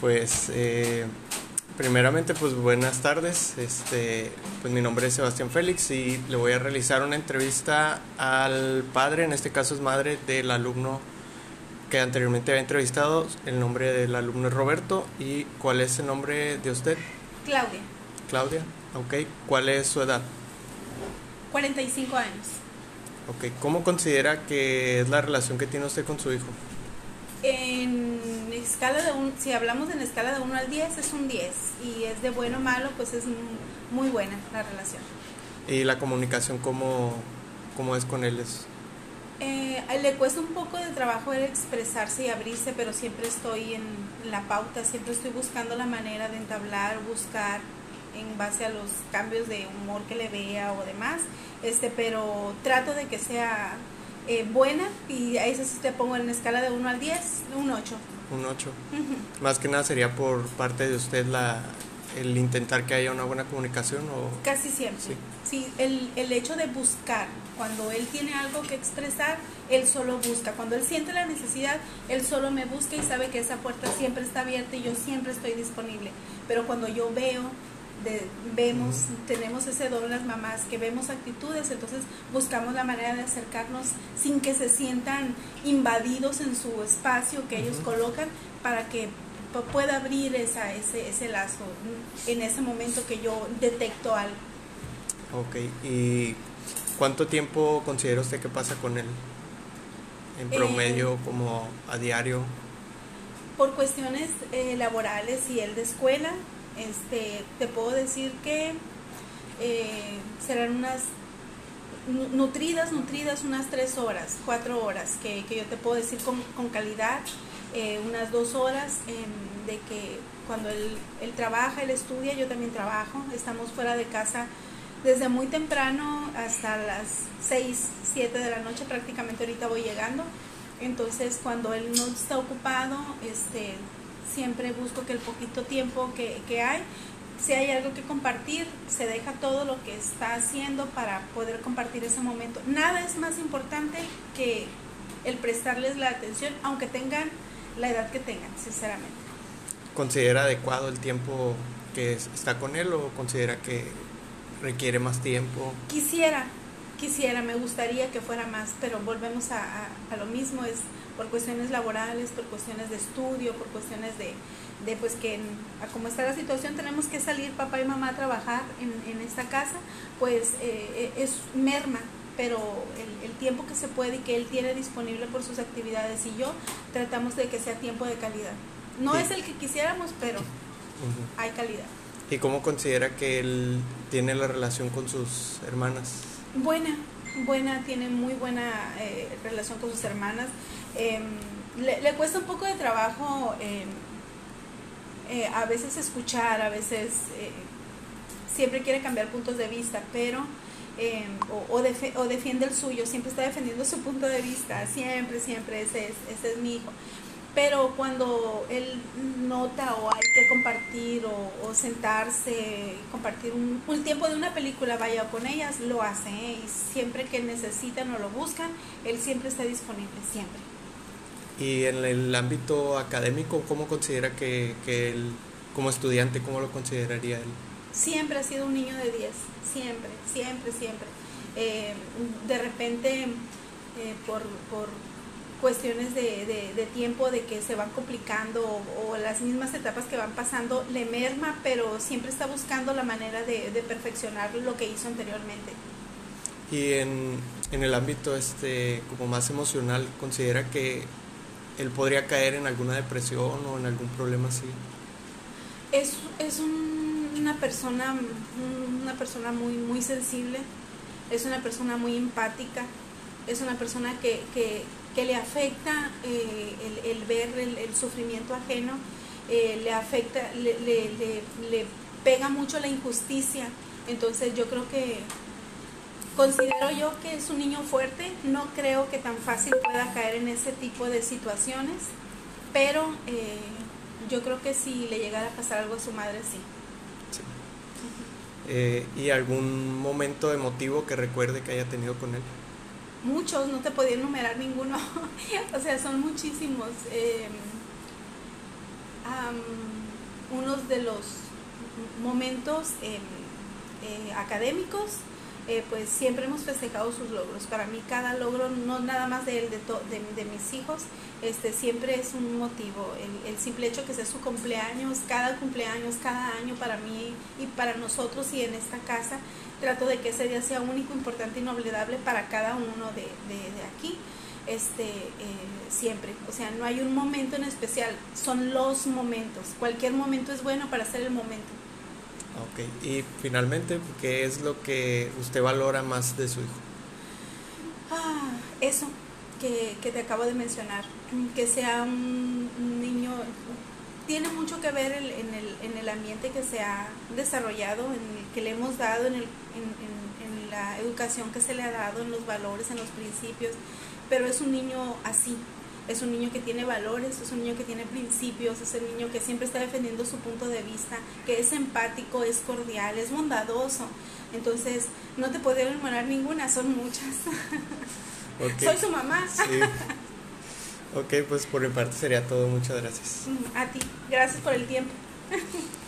Pues eh, primeramente pues buenas tardes. Este, pues mi nombre es Sebastián Félix y le voy a realizar una entrevista al padre, en este caso es madre del alumno que anteriormente había entrevistado. El nombre del alumno es Roberto y ¿cuál es el nombre de usted? Claudia, Claudia. Ok. ¿Cuál es su edad? 45 años. Ok. ¿Cómo considera que es la relación que tiene usted con su hijo? En escala de un, si hablamos en escala de 1 al 10 es un 10 y es de bueno o malo, pues es muy buena la relación. ¿Y la comunicación cómo, cómo es con él? Es, Eh, le cuesta un poco de trabajo el expresarse y abrirse, pero siempre estoy en la pauta, siempre estoy buscando la manera de entablar, buscar en base a los cambios de humor que le vea o demás, este, pero trato de que sea eh, buena y a eso sí te pongo en escala de 1 al 10, un 8. Un 8. Más que nada sería por parte de usted la, el intentar que haya una buena comunicación o... Casi siempre. Sí. Sí, el, el hecho de buscar, cuando él tiene algo que expresar, él solo busca. Cuando él siente la necesidad, él solo me busca y sabe que esa puerta siempre está abierta y yo siempre estoy disponible. Pero cuando yo veo, de, vemos, tenemos ese don las mamás, que vemos actitudes, entonces buscamos la manera de acercarnos sin que se sientan invadidos en su espacio que ellos colocan para que pu- pueda abrir esa, ese, ese lazo en ese momento que yo detecto algo. Ok. ¿Y cuánto tiempo considera usted que pasa con él? En Eh, promedio, como a diario. Por cuestiones eh, laborales y el de escuela, este, te puedo decir que eh, serán unas nu- nutridas, nutridas unas tres horas, cuatro horas, que, que yo te puedo decir con, con calidad, eh, unas dos horas de que cuando él, él trabaja, él estudia, yo también trabajo, estamos fuera de casa desde muy temprano hasta las 6, 7 de la noche, prácticamente ahorita voy llegando. Entonces, cuando él no está ocupado, este, siempre busco que el poquito tiempo que, que hay, si hay algo que compartir, se deja todo lo que está haciendo para poder compartir ese momento. Nada es más importante que el prestarles la atención, aunque tengan la edad que tengan, sinceramente. ¿Considera adecuado el tiempo que es- está con él o considera que requiere más tiempo? Quisiera, quisiera, me gustaría que fuera más, pero volvemos a, a- a lo mismo, es por cuestiones laborales, por cuestiones de estudio, por cuestiones de, de pues que en- a como está la situación tenemos que salir papá y mamá a trabajar en, en esta casa, pues eh, eh, es merma, pero el, el tiempo que se puede y que él tiene disponible por sus actividades y yo tratamos de que sea tiempo de calidad. No Sí. es el que quisiéramos, pero hay calidad. ¿Y cómo considera que él tiene la relación con sus hermanas? Buena, buena, tiene muy buena eh, relación con sus hermanas. Em, le, cuesta un poco de trabajo em, eh, a veces escuchar, a veces eh, siempre quiere cambiar puntos de vista, pero em, o, o defiende el suyo, siempre está defendiendo su punto de vista, siempre, siempre, ese es, ese es mi hijo. Pero cuando él nota o hay que compartir o, o sentarse, compartir un, un tiempo de una película, vaya con ellas, lo hace. ¿eh? Y siempre que necesitan o lo buscan, él siempre está disponible, siempre. Y en el ámbito académico, ¿cómo considera que, que él, como estudiante, cómo lo consideraría él? Siempre ha sido un niño de 10, siempre, siempre, siempre. Eh, de repente, eh, por, por cuestiones de, de- de tiempo, de que se van complicando o, o las mismas etapas que van pasando, le merma, pero siempre está buscando la manera de, de perfeccionar lo que hizo anteriormente. Y en, en el ámbito este como más emocional, ¿considera que él podría caer en alguna depresión o en algún problema así? Es, es un- una persona, una persona muy, muy sensible, es una persona muy empática, es una persona que, que, que le afecta eh, el, el ver el, el sufrimiento ajeno, eh, le afecta, le, le, le, pega mucho la injusticia. Entonces yo creo que considero yo que es un niño fuerte, no creo que tan fácil pueda caer en ese tipo de situaciones, pero eh, yo creo que si le llegara a pasar algo a su madre, sí. Sí. Eh, ¿Y algún momento emotivo que recuerde que haya tenido con él? Muchos, no te podía enumerar ninguno. o sea, son muchísimos. Eh, unos de los momentos em, eh, académicos, eh, pues siempre hemos festejado sus logros. Para mí cada logro, no nada más de él, de, de, mis hijos, este, siempre es un motivo. El, el, simple hecho que sea su cumpleaños, cada cumpleaños, cada año para mí y para nosotros y en esta casa, trato de que ese día sea único, importante y inolvidable para cada uno de, de aquí este, eh, siempre. O sea, no hay un momento en especial, son los momentos. Cualquier momento es bueno para hacer el momento. Ok, y finalmente, ¿qué es lo que usted valora más de su hijo? Ah, eso que, te acabo de mencionar, que sea un, niño, tiene mucho que ver en, el, en el ambiente que se ha desarrollado, en el que le hemos dado, en, el, en, en la educación que se le ha dado, en los valores, en los principios, pero es un niño así, es un niño que tiene valores, es un niño que tiene principios, es un niño que siempre está defendiendo su punto de vista, que es empático, es cordial, es bondadoso. Entonces, no te puedo enumerar ninguna, son muchas. Soy su mamá. Sí. Ok, pues por mi parte sería todo. Muchas gracias. A ti. Gracias por el tiempo.